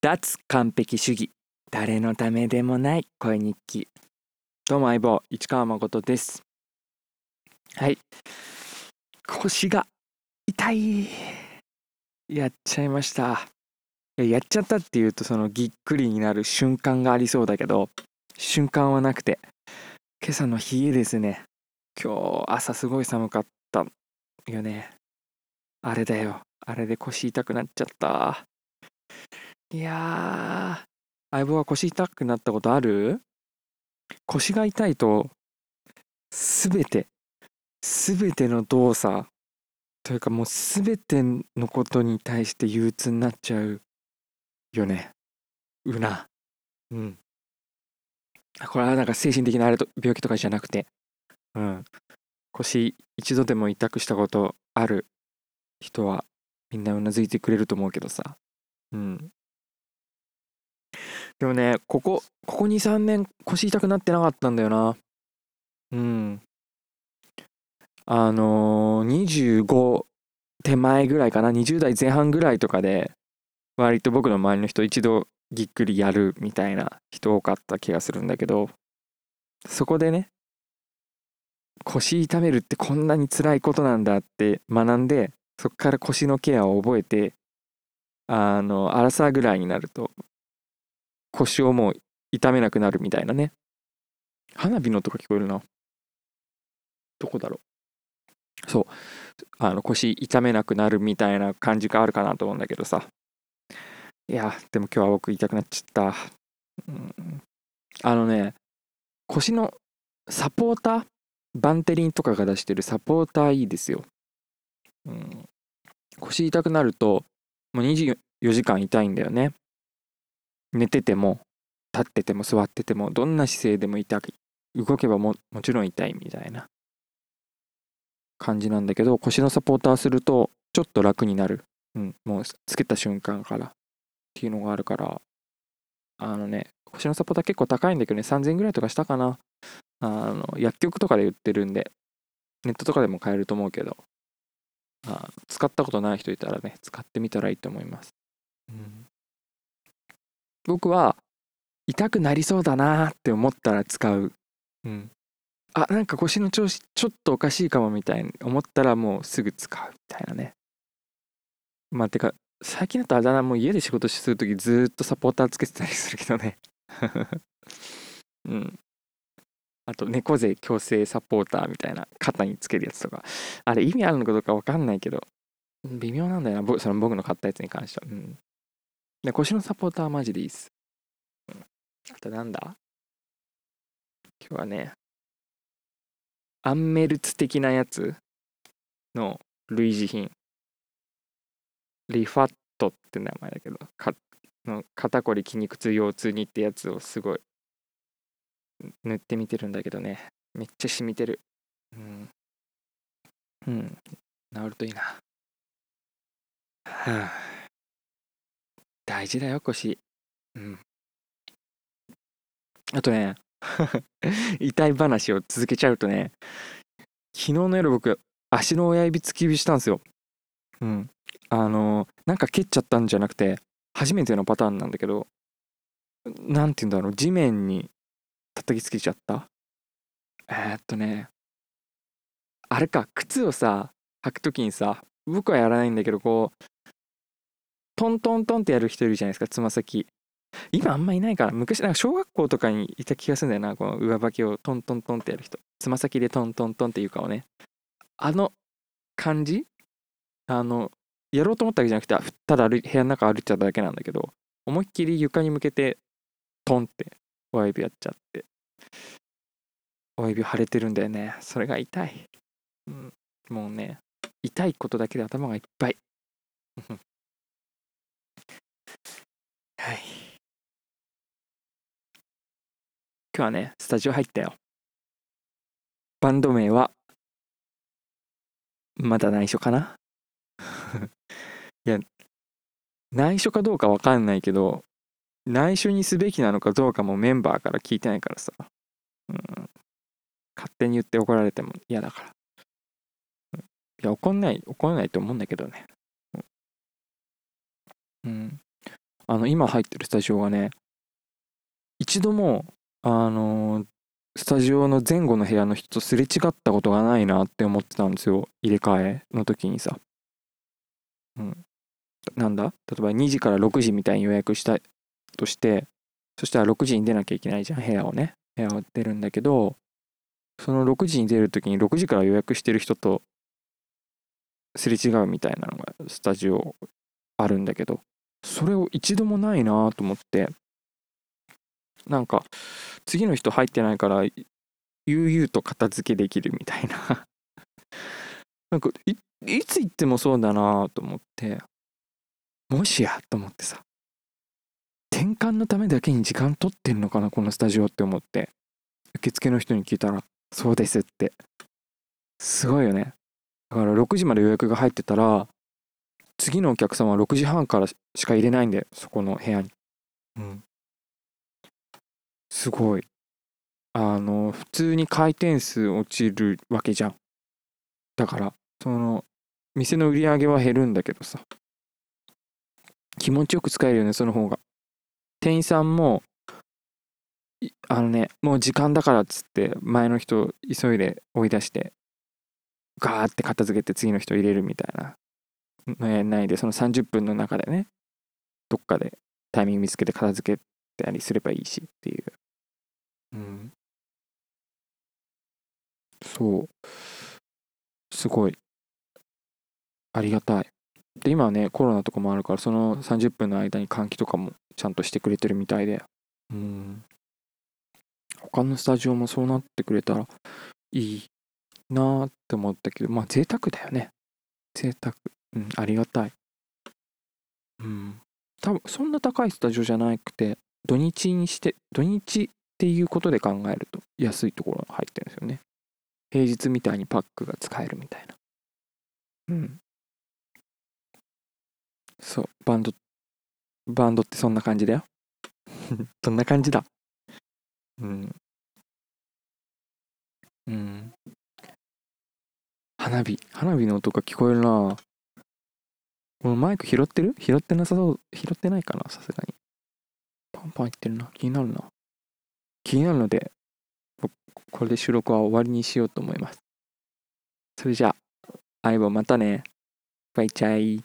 脱完璧主義。誰のためでもない声日記。どうも相棒市川誠です。はい。腰が痛い。やっちゃいました。やっちゃったっていうとそのぎっくりになる瞬間がありそうだけど瞬間はなくて今朝の冷えですね。今日朝すごい寒かったよね。あれだよ。あれで腰痛くなっちゃった。いやー、相棒は腰痛くなったことある？腰が痛いと、すべて、すべての動作、というかもうすべてのことに対して憂鬱になっちゃうよね。うな。うん。これはなんか精神的なあれと病気とかじゃなくて、うん。腰一度でも痛くしたことある人はみんなうなずいてくれると思うけどさ。うん。でもね、ここ、ここ2、3年腰痛くなってなかったんだよな。うん。あのー、25手前ぐらいかな、20代前半ぐらいとかで、割と僕の周りの人一度ぎっくりやるみたいな人多かった気がするんだけど、そこでね、腰痛めるってこんなに辛いことなんだって学んで、そこから腰のケアを覚えて、あの、アラサーぐらいになると、腰をもう痛めなくなるみたいなね。花火の音が聞こえるな。どこだろう。そう。あの腰痛めなくなるみたいな感じがあるかなと思うんだけどさ。いや、でも今日は僕痛くなっちゃった。うん、あのね、腰のサポーター？バンテリンとかが出してるサポーターいいですよ。うん、腰痛くなると、もう24時間痛いんだよね。寝てても立ってても座っててもどんな姿勢でも痛い動けばももちろん痛いみたいな。感じなんだけど腰のサポーターするとちょっと楽になる、うん、もうつけた瞬間から。っていうのがあるから。あのね腰のサポーター結構高いんだけどね3000円ぐらいとかしたかな。あの薬局とかで売ってるんでネットとかでも買えると思うけど。あ使ったことない人いたらね使ってみたらいいと思います、僕は痛くなりそうだなって思ったら使う。うん。あ、なんか腰の調子ちょっとおかしいかもみたいに思ったらもうすぐ使うみたいなね。まあてか、最近だとあだ名もう家で仕事するときずっとサポーターつけてたりするけどね。うん。あと、猫背矯正サポーターみたいな肩につけるやつとか。あれ意味あるのかどうかわかんないけど、微妙なんだよな。その僕の買ったやつに関しては。うん。で、腰のサポーターマジでいいっす。うん、あとなんだ？今日はね、アンメルツ的なやつの類似品。リファットって名前だけど、かの肩こり筋肉痛腰痛にってやつをすごい塗ってみてるんだけどね。めっちゃ染みてる。うん。うん。治るといいな。はあ。大事だよ、腰。うん。あとね、痛い話を続けちゃうとね、昨日の夜僕、足の親指突き指したんですよ。うん。あのなんか蹴っちゃったんじゃなくて、初めてのパターンなんだけど、なんて言うんだろう、地面に叩きつけちゃった。えー、っとね、あれか、靴をさ、履くときにさ、僕はやらないんだけど、こう、トントントンってやる人いるじゃないですか、つま先。今あんまいないから、昔、なんか小学校とかにいた気がするんだよな、この上履きをトントントンってやる人。つま先でトントントンっていうかをね。あの感じ？あの、やろうと思ったわけじゃなくて、ただ部屋の中歩いちゃっただけなんだけど、思いっきり床に向けて、トンって親指やっちゃって、親指腫れてるんだよね。それが痛い。うん、もうね、痛いことだけで頭がいっぱい。はい。今日はね、スタジオ入ったよ。バンド名は、まだ内緒かな？いや、内緒かどうかわかんないけど、内緒にすべきなのかどうかもメンバーから聞いてないからさ。うん、勝手に言って怒られても嫌だから。いや、怒んない、怒んないと思うんだけどね。うん。あの今入ってるスタジオがね一度もあのスタジオの前後の部屋の人とすれ違ったことがないなって思ってたんですよ。入れ替えの時にさ。うん。なんだ？例えば2時から6時みたいに予約したとしてそしたら6時に出なきゃいけないじゃん部屋をね。部屋を出るんだけどその6時に出る時に6時から予約してる人とすれ違うみたいなのがスタジオあるんだけど。それを一度もないなと思って。なんか次の人入ってないから悠々と片付けできるみたいな。なんかいつ行ってもそうだなと思って。もしやと思ってさ。転換のためだけに時間取ってんのかなこのスタジオって思って。受付の人に聞いたら「そうです」って。すごいよね。だから6時まで予約が入ってたら次のお客さんは6時半からしか入れないんだよそこの部屋に。うん。すごい。あの普通に回転数落ちるわけじゃん。だからその店の売り上げは減るんだけどさ。気持ちよく使えるよねその方が。店員さんもあのねもう時間だからっつって前の人急いで追い出してガーって片付けて次の人入れるみたいなのやないでその30分の中でねどっかでタイミング見つけて片付けたりすればいいしっていう。うん。そう。すごい。ありがたい。で今はねコロナとかもあるからその30分の間に換気とかもちゃんとしてくれてるみたいで。うん。他のスタジオもそうなってくれたらいいなーって思ったけどまあ贅沢だよね。贅沢うんありがたい。うん。多分そんな高いスタジオじゃなくて土日にして土日っていうことで考えると安いところが入ってるんですよね。平日みたいにパックが使えるみたいな。うん。そうバンドバンドってそんな感じだよ。そんな感じだ。うん。うん。花火花火の音が聞こえるなこのマイク拾ってる？拾ってなさそう？拾ってないかな？さすがに。パンパンいってるな。気になるな。気になるのでこれで収録は終わりにしようと思います。それじゃあ相棒またね。バイチャイ。